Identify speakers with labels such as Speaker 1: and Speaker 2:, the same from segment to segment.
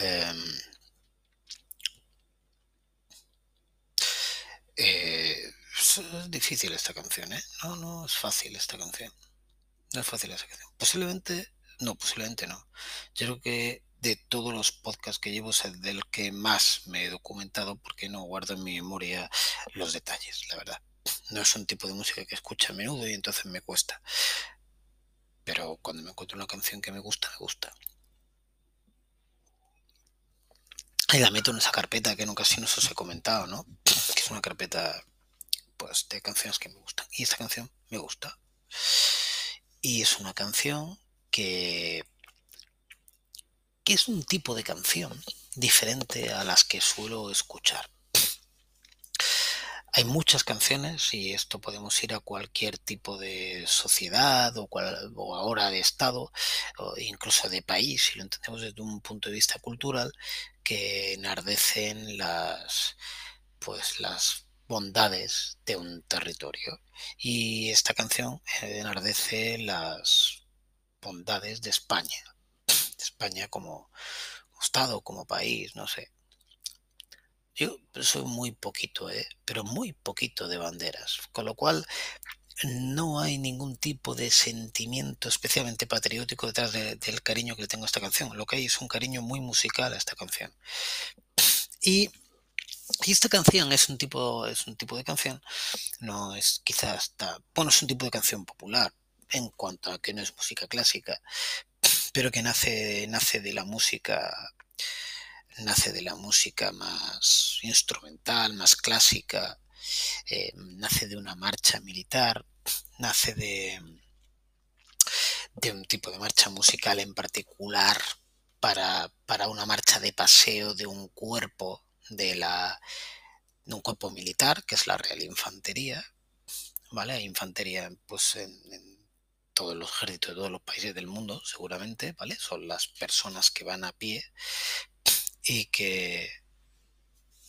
Speaker 1: Em, eh, es difícil esta canción, ¿eh? No, no es fácil esta canción. No es fácil esta canción. Posiblemente, no, posiblemente no. Yo creo que de todos los podcasts que llevo es el del que más me he documentado porque no guardo en mi memoria los detalles, la verdad. No es un tipo de música que escucho a menudo y entonces me cuesta. Pero cuando me encuentro una canción que me gusta, me gusta. Y la meto en esa carpeta que en ocasiones os he comentado, ¿no? Que es una carpeta pues de canciones que me gustan. Y esta canción me gusta. Y es una canción que, que es un tipo de canción diferente a las que suelo escuchar. Hay muchas canciones y esto podemos ir a cualquier tipo de sociedad o, o, ahora de estado o incluso de país, si lo entendemos desde un punto de vista cultural, que enardecen las pues las bondades de un territorio. Y esta canción enardece las bondades de España, España como Estado, como país, no sé. Yo soy muy poquito, ¿eh? pero muy poquito de banderas, con lo cual no hay ningún tipo de sentimiento especialmente patriótico detrás de, del cariño que le tengo a esta canción. Lo que hay es un cariño muy musical a esta canción. Y, y esta canción es un tipo, es un tipo de canción, no es quizás, bueno, es un tipo de canción popular en cuanto a que no es música clásica, pero que nace, nace de la música nace de la música más instrumental, más clásica, eh, nace de una marcha militar, nace de, de un tipo de marcha musical en particular para, para una marcha de paseo de un cuerpo de la de un cuerpo militar que es la Real Infantería, ¿vale? Infantería pues en, en todos los ejércitos de todos los países del mundo, seguramente, ¿vale? Son las personas que van a pie y que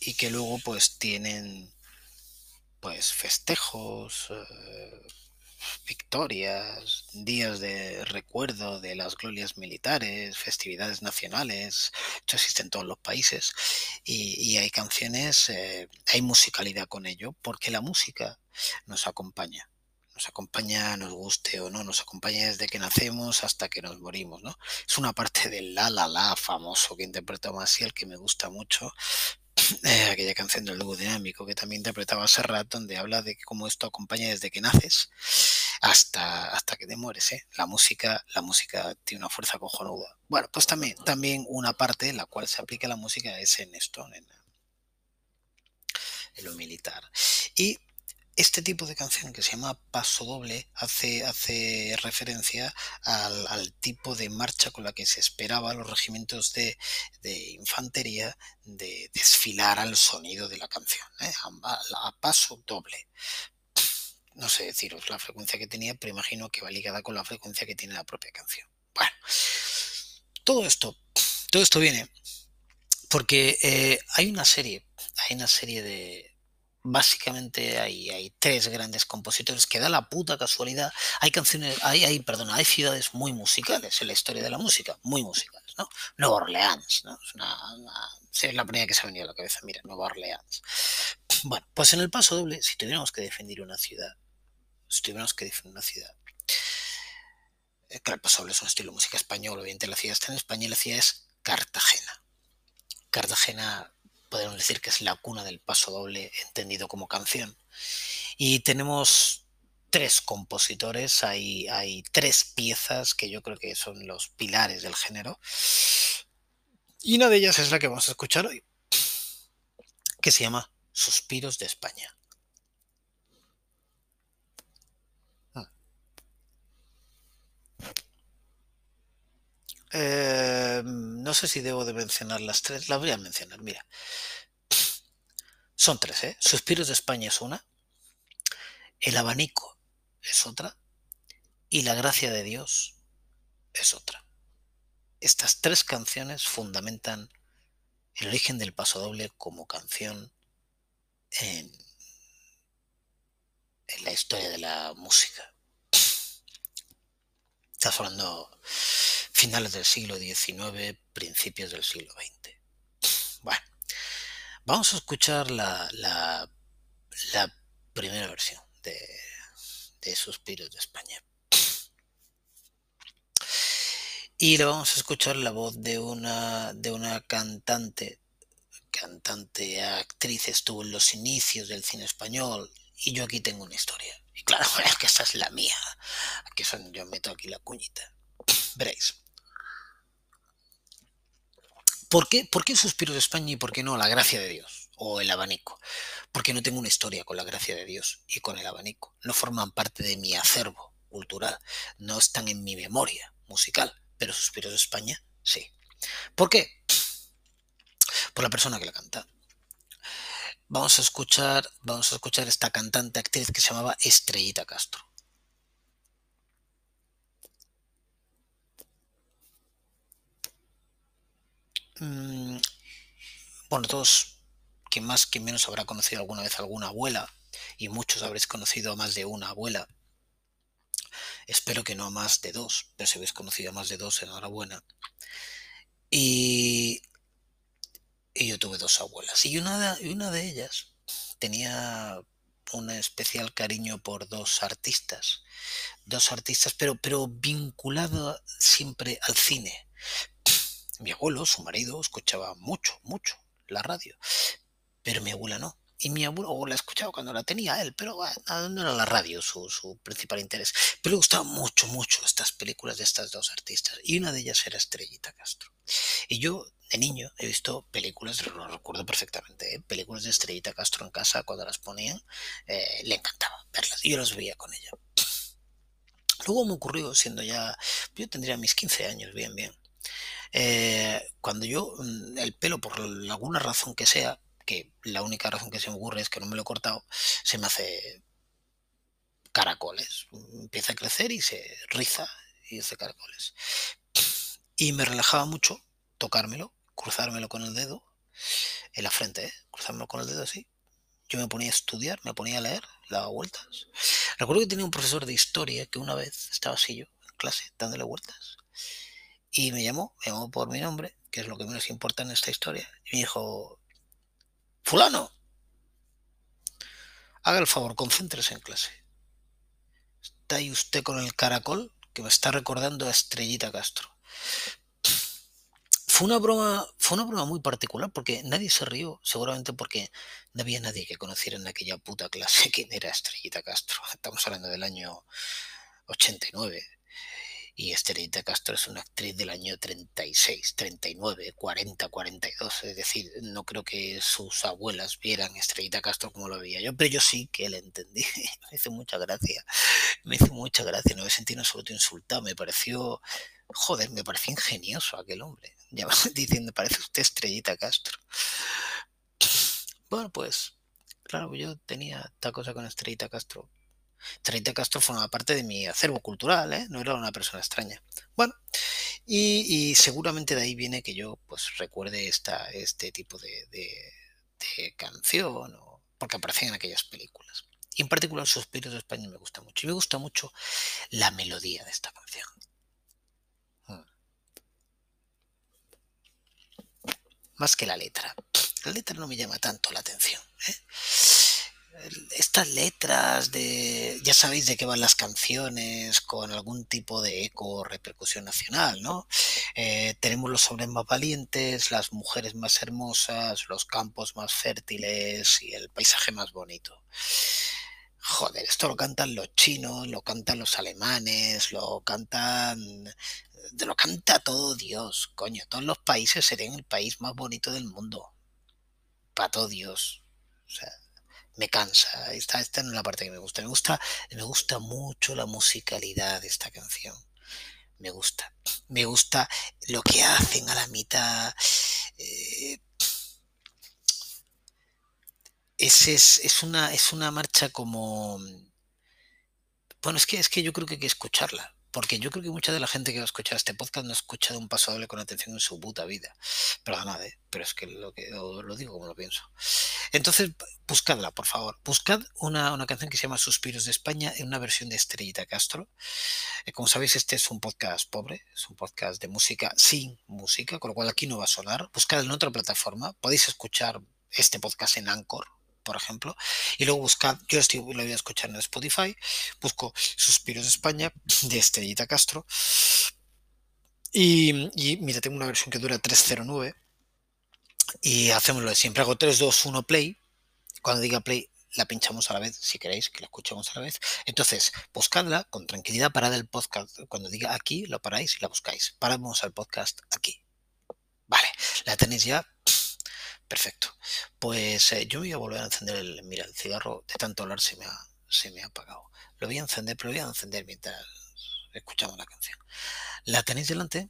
Speaker 1: y que luego pues tienen pues festejos, eh, victorias, días de recuerdo de las glorias militares, festividades nacionales, esto existe en todos los países y, y hay canciones, eh, hay musicalidad con ello, porque la música nos acompaña nos acompaña, nos guste o no, nos acompaña desde que nacemos hasta que nos morimos, ¿no? Es una parte del la la la famoso que interpretó Maciel que me gusta mucho, eh, aquella canción del dúo dinámico que también interpretaba Serrat, donde habla de cómo esto acompaña desde que naces hasta, hasta que te mueres, ¿eh? La música, la música tiene una fuerza cojonuda. Bueno, pues también, también una parte en la cual se aplica la música es en esto, en, en lo militar. Y este tipo de canción que se llama Paso Doble hace, hace referencia al, al, tipo de marcha con la que se esperaba a los regimientos de, de infantería de desfilar al sonido de la canción, ¿eh? a, paso doble. No sé deciros la frecuencia que tenía, pero imagino que va ligada con la frecuencia que tiene la propia canción. Bueno, todo esto, todo esto viene porque eh, hay una serie, hay una serie de, básicamente hay, tres grandes compositores que da la puta casualidad. Hay canciones, hay, perdona, hay ciudades muy musicales en la historia de la música, muy musicales, ¿no? Nueva Orleans, ¿no? Es, una, es la primera que se ha venido a la cabeza, mira, Nueva Orleans. Bueno, pues en el paso doble, si tuviéramos que defender una ciudad, si tuviéramos que defender una ciudad, eh, claro, el paso doble es un estilo de música español, obviamente la ciudad está en España y la ciudad es Cartagena. Cartagena podemos decir que es la cuna del paso doble entendido como canción. Y tenemos tres compositores, hay, hay tres piezas que yo creo que son los pilares del género. Y una de ellas es la que vamos a escuchar hoy, que se llama Suspiros de España. Eh, no sé si debo de mencionar las tres. Las voy a mencionar, mira. Son tres, ¿eh? Suspiros de España es una. El abanico es otra. Y la gracia de Dios es otra. Estas tres canciones fundamentan el origen del paso doble como canción en, en la historia de la música. Estás hablando finales del siglo XIX, principios del siglo XX. Vamos a escuchar la, primera versión de, de Suspiros de España. Y le vamos a escuchar la voz de una, de una cantante, cantante, actriz, estuvo en los inicios del cine español. Y yo aquí tengo una historia. Y claro, es que esa es la mía. Aquí son, yo meto aquí la cuñita. Veréis. ¿Por qué, ¿Por qué de España y por qué no La Gracia de Dios o El Abanico? Porque no tengo una historia con La Gracia de Dios y con El Abanico. No forman parte de mi acervo cultural, no están en mi memoria musical, pero Suspiros de España sí. ¿Por qué? Por la persona que la canta. Vamos a escuchar, vamos a escuchar esta cantante actriz que se llamaba Estrellita Castro. Mm, bueno, todos, que más que menos habrá conocido alguna vez alguna abuela, y muchos habréis conocido a más de una abuela. Espero que no a más de dos, pero si habéis conocido a más de dos, enhorabuena. Y, y yo tuve dos abuelas, y una de, una de ellas tenía un especial cariño por dos artistas, dos artistas, pero, pero vinculado siempre al cine mi abuelo, su marido, escuchaba mucho, mucho la radio, pero mi abuela no. Y mi abuelo la escuchaba cuando la tenía él, pero no era la radio su, su, principal interés. Pero le gustaban mucho, mucho estas películas de estas dos artistas. Y una de ellas era Estrellita Castro. Y yo, de niño, he visto películas, lo recuerdo perfectamente, ¿eh? películas de Estrellita Castro en casa cuando las ponían. Eh, le encantaba verlas. Y yo las veía con ella. Luego me ocurrió, siendo ya, yo tendría mis 15 años, bien, bien. Eh, cuando yo, mm, el pelo, por alguna razón que sea, que la única razón que se me ocurre es que no me lo he cortado, se me hace caracoles. Empieza a crecer y se riza y hace caracoles. Y me relajaba mucho tocármelo, cruzármelo con el dedo en la frente, ¿eh? cruzármelo con el dedo así. Yo me ponía a estudiar, me ponía a leer, daba vueltas. Recuerdo que tenía un profesor de historia que una vez estaba así yo, en clase, dándole vueltas. Y me llamó, me llamó por mi nombre, que es lo que menos importa en esta historia. Y me dijo, fulano, haga el favor, concéntrese en clase. Está ahí usted con el caracol que me está recordando a Estrellita Castro. Fue una broma, fue una broma muy particular porque nadie se rió, seguramente porque no había nadie que conociera en aquella puta clase quién era Estrellita Castro. Estamos hablando del año 89. Y Estrellita Castro es una actriz del año 36, 39, 40, 42. Es decir, no creo que sus abuelas vieran Estrellita Castro como lo veía yo, pero yo sí que la entendí. me hizo mucha gracia. Me hizo mucha gracia. No me sentí en absoluto insultado. Me pareció, joder, me pareció ingenioso aquel hombre. Ya diciendo, parece usted Estrellita Castro. Bueno, pues, claro, yo tenía esta cosa con Estrellita Castro 30 Castro formaba parte de mi acervo cultural, ¿eh? no era una persona extraña. Bueno, y, seguramente de ahí viene que yo pues recuerde esta, este tipo de, canción, porque aparecen en aquellas películas. Y en particular Suspiros de España me gusta mucho. Y me gusta mucho la melodía de esta canción. Mm. Más que la letra. La letra no me llama tanto la atención. ¿eh? Estas letras de, ya sabéis de qué van las canciones, con algún tipo de eco o repercusión nacional, ¿no? Eh, tenemos los hombres más valientes, las mujeres más hermosas, los campos más fértiles y el paisaje más bonito. Joder, esto lo cantan los chinos, lo cantan los alemanes, lo cantan... Lo canta todo Dios, coño. Todos los países serían el país más bonito del mundo. Para todo Dios. O sea, me cansa. Esta, esta es la parte que me gusta. Me gusta, me gusta mucho la musicalidad de esta canción. Me gusta. Me gusta lo que hacen a la mitad. Eh, es, es, es, una, es una marcha como... Bueno, es que, es que yo creo que hay que escucharla. Porque yo creo que mucha de la gente que va a escuchar este podcast no ha escuchado un paso doble con atención en su puta vida. Perdonad, ¿eh? pero es que lo, que lo, digo como lo pienso. Entonces, buscadla, por favor. Buscad una, una, canción que se llama Suspiros de España en una versión de Estrellita Castro. Eh, como sabéis, este es un podcast pobre, es un podcast de música sin música, con lo cual aquí no va a sonar. Buscad en otra plataforma. Podéis escuchar este podcast en Anchor, por ejemplo, y luego buscad, yo estoy, lo voy a escuchar en Spotify, busco Suspiros de España de Estrellita Castro, y, mira, tengo una versión que dura 309, y hacemos lo de siempre, hago 3, 2, 1, play, cuando diga play la pinchamos a la vez, si queréis que la escuchemos a la vez. Entonces, buscadla con tranquilidad, parad el podcast. Cuando diga aquí, lo paráis y la buscáis. Paramos al podcast aquí. Vale, la tenéis ya. Perfecto. Pues eh, yo voy a volver a encender el. Mira, el cigarro de tanto hablar se me ha, se me ha apagado. Lo voy a encender, pero lo voy a encender mientras escuchamos la canción. La tenéis delante.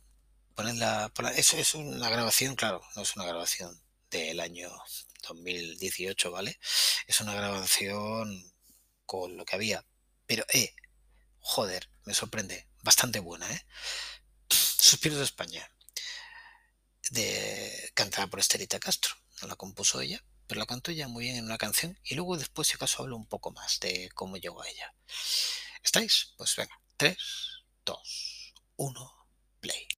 Speaker 1: Ponedla, eso es una grabación, claro, no es una grabación del año 2018, ¿vale? Es una grabación con lo que había. Pero, eh, joder, me sorprende. Bastante buena, ¿eh? Suspiros de España. De, cantada por Estelita Castro. No la compuso ella, pero la cantó ella muy bien en una canción. Y luego después, si acaso, hablo un poco más de cómo llegó a ella. ¿Estáis? Pues venga. 3, 2, 1, play.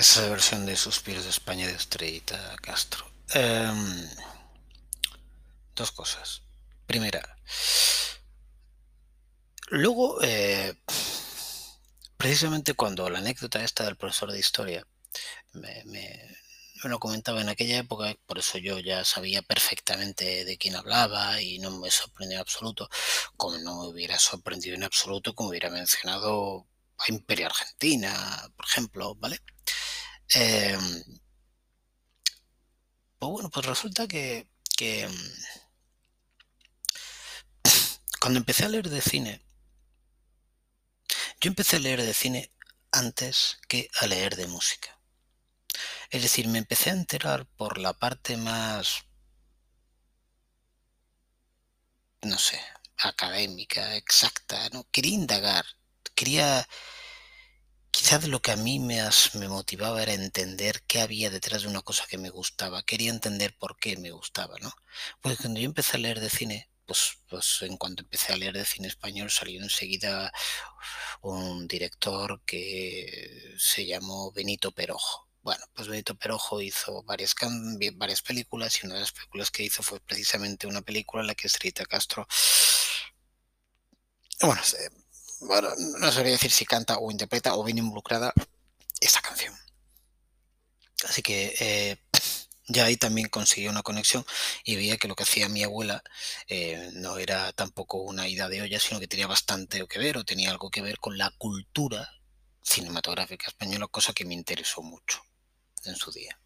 Speaker 1: Esa versión de Suspiros de España de Estrellita Castro. Um, dos cosas. Primera, luego, eh, precisamente cuando la anécdota esta del profesor de historia me, me, me, lo comentaba en aquella época, por eso yo ya sabía perfectamente de quién hablaba y no me sorprendió en absoluto, como no me hubiera sorprendido en absoluto, como hubiera mencionado a Imperio Argentina, por ejemplo, ¿vale? Eh, pues bueno, pues resulta que, que mm, cuando empecé a leer de cine, yo empecé a leer de cine antes que a leer de música. Es decir, me empecé a enterar por la parte más, no sé, académica, exacta, ¿no? Quería indagar, quería... Quizás lo que a mí me, motivaba era entender qué había detrás de una cosa que me gustaba. Quería entender por qué me gustaba, ¿no? Pues cuando yo empecé a leer de cine, pues, pues en cuanto empecé a leer de cine español salió enseguida un director que se llamó Benito Perojo. Bueno, pues Benito Perojo hizo varias, varias películas y una de las películas que hizo fue precisamente una película en la que Estrita Castro, bueno, bueno, no sabría decir si canta o interpreta o viene involucrada esta canción. Así que eh, ya ahí también conseguí una conexión y veía que lo que hacía mi abuela eh, no era tampoco una ida de olla, sino que tenía bastante que ver o tenía algo que ver con la cultura cinematográfica española, cosa que me interesó mucho en su día.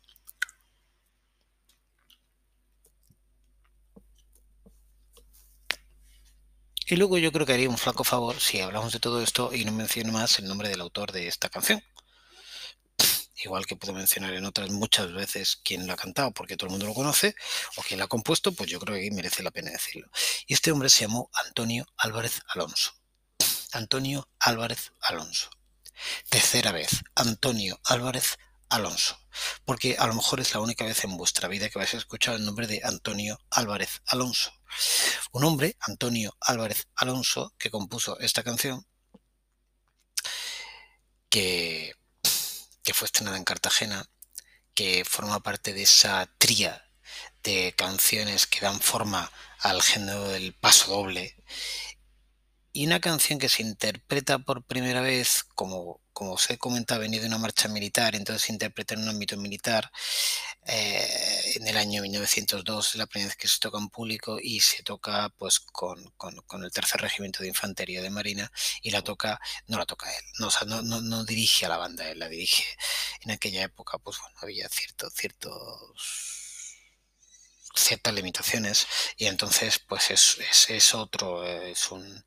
Speaker 1: Y luego yo creo que haría un flaco favor si hablamos de todo esto y no menciono más el nombre del autor de esta canción igual que puedo mencionar en otras muchas veces quién la ha cantado, porque todo el mundo lo conoce, o quién la ha compuesto, pues yo creo que merece la pena decirlo. Y este hombre se llamó Antonio Álvarez Alonso. Antonio Álvarez Alonso. Tercera vez, Antonio Álvarez Alonso. Porque a lo mejor es la única vez en vuestra vida que vais a escuchar el nombre de Antonio Álvarez Alonso. Un hombre, Antonio Álvarez Alonso, que compuso esta canción, que que fue estrenada en Cartagena, que forma parte de esa tría de canciones que dan forma al género del paso doble. Y una canción que se interpreta por primera vez como como os he comentado, venido de una marcha militar, entonces se interpreta en un ámbito militar. Eh, en el año 1902 la primera vez que se toca en público y se toca pues con, el tercer regimiento de infantería de marina y la toca, no la toca él, no, no, no, dirige a la banda, él la dirige. En aquella época pues bueno, había cierto, ciertos ciertas limitaciones y entonces pues es, es, es otro, es un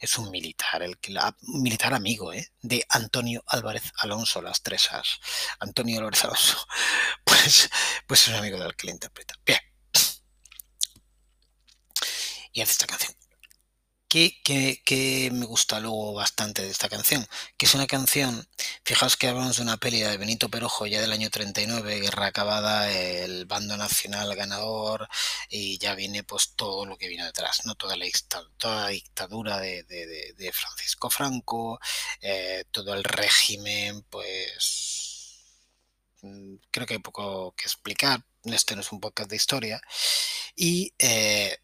Speaker 1: es un militar, el militar amigo ¿eh? de Antonio Álvarez Alonso, las tresas. Antonio Álvarez Alonso, pues, pues es un amigo del que le interpreta. Bien. Y hace esta canción que, me gusta luego bastante de esta canción, que es una canción, fijaos que hablamos de una peli de Benito Perojo ya del año 39, guerra acabada, el bando nacional ganador y ya viene pues todo lo que viene detrás, ¿no? Toda la, dictadura de, Francisco Franco, eh, todo el régimen, pues mm, creo que hay poco que explicar, este no es un podcast de historia, y eh,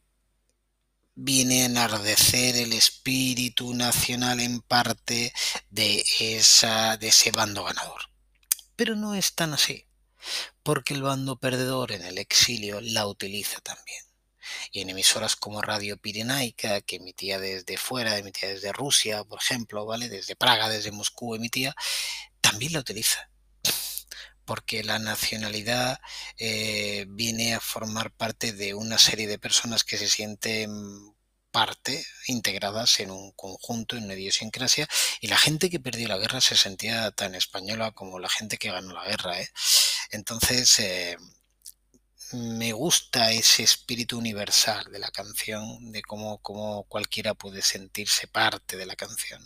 Speaker 1: viene a enardecer el espíritu nacional en parte de, esa, de ese bando ganador. Pero no es tan así, porque el bando perdedor en el exilio la utiliza también. Y en emisoras como Radio Pirenaica, que emitía desde fuera, emitía desde Rusia, por ejemplo, ¿vale? Desde Praga, desde Moscú emitía, también la utiliza porque la nacionalidad eh, viene a formar parte de una serie de personas que se sienten parte, integradas en un conjunto, en una idiosincrasia, y la gente que perdió la guerra se sentía tan española como la gente que ganó la guerra. ¿eh? Entonces, eh, me gusta ese espíritu universal de la canción, de cómo, cómo, cualquiera puede sentirse parte de la canción.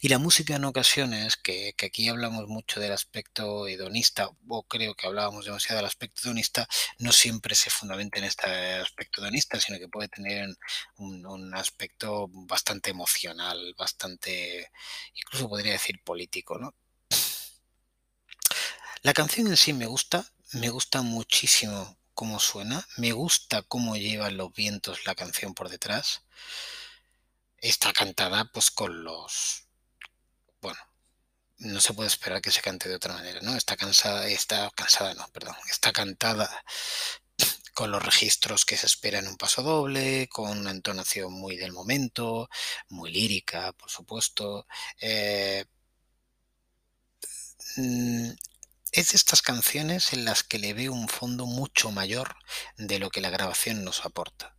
Speaker 1: Y la música en ocasiones, que, aquí hablamos mucho del aspecto hedonista, o creo que hablábamos demasiado del aspecto hedonista, no siempre se fundamenta en este aspecto hedonista, sino que puede tener un, un aspecto bastante emocional, bastante, incluso podría decir político, ¿no? La canción en sí me gusta, me gusta muchísimo cómo suena, me gusta cómo lleva los vientos la canción por detrás. Está cantada pues con los... Bueno, no se puede esperar que se cante de otra manera, ¿no? Está cansada, está cansada, no, perdón, está cantada con los registros que se espera en un paso doble, con una entonación muy del momento, muy lírica, por supuesto. Eh, mm, es de estas canciones en las que le veo un fondo mucho mayor de lo que la grabación nos aporta.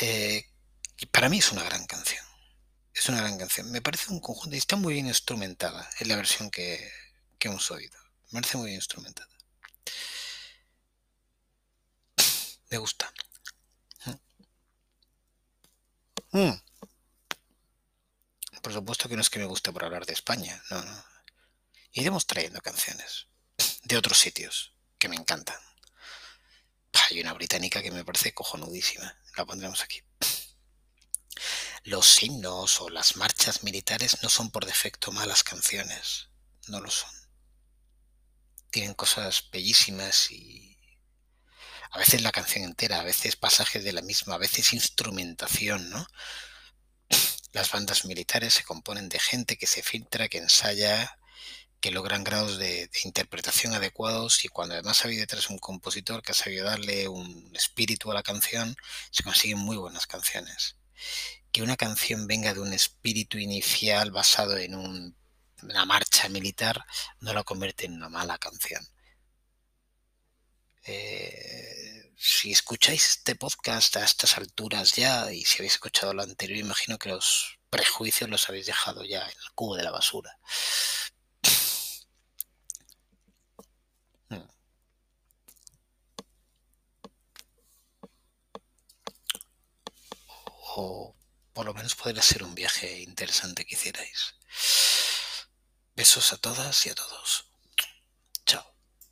Speaker 1: Eh, y para mí es una gran canción. Es una gran canción. Me parece un conjunto y está muy bien instrumentada en la versión que, que hemos oído. Me parece muy bien instrumentada. Me gusta. Mm. Por supuesto que no es que me guste por hablar de España, no, no. Iremos trayendo canciones de otros sitios que me encantan. Hay una británica que me parece cojonudísima. La pondremos aquí. Los himnos o las marchas militares no son por defecto malas canciones. No lo son. Tienen cosas bellísimas y a veces la canción entera, a veces pasajes de la misma, a veces instrumentación, ¿no? Las bandas militares se componen de gente que se filtra, que ensaya, que logran grados de, interpretación adecuados y cuando además ha habido detrás un compositor que ha sabido darle un espíritu a la canción, se consiguen muy buenas canciones. Que una canción venga de un espíritu inicial basado en una marcha militar no la convierte en una mala canción. Eh, si escucháis este podcast a estas alturas ya y si habéis escuchado lo anterior, imagino que los prejuicios los habéis dejado ya en el cubo de la basura. O por lo menos podría ser un viaje interesante que hicierais. Besos a todas y a todos.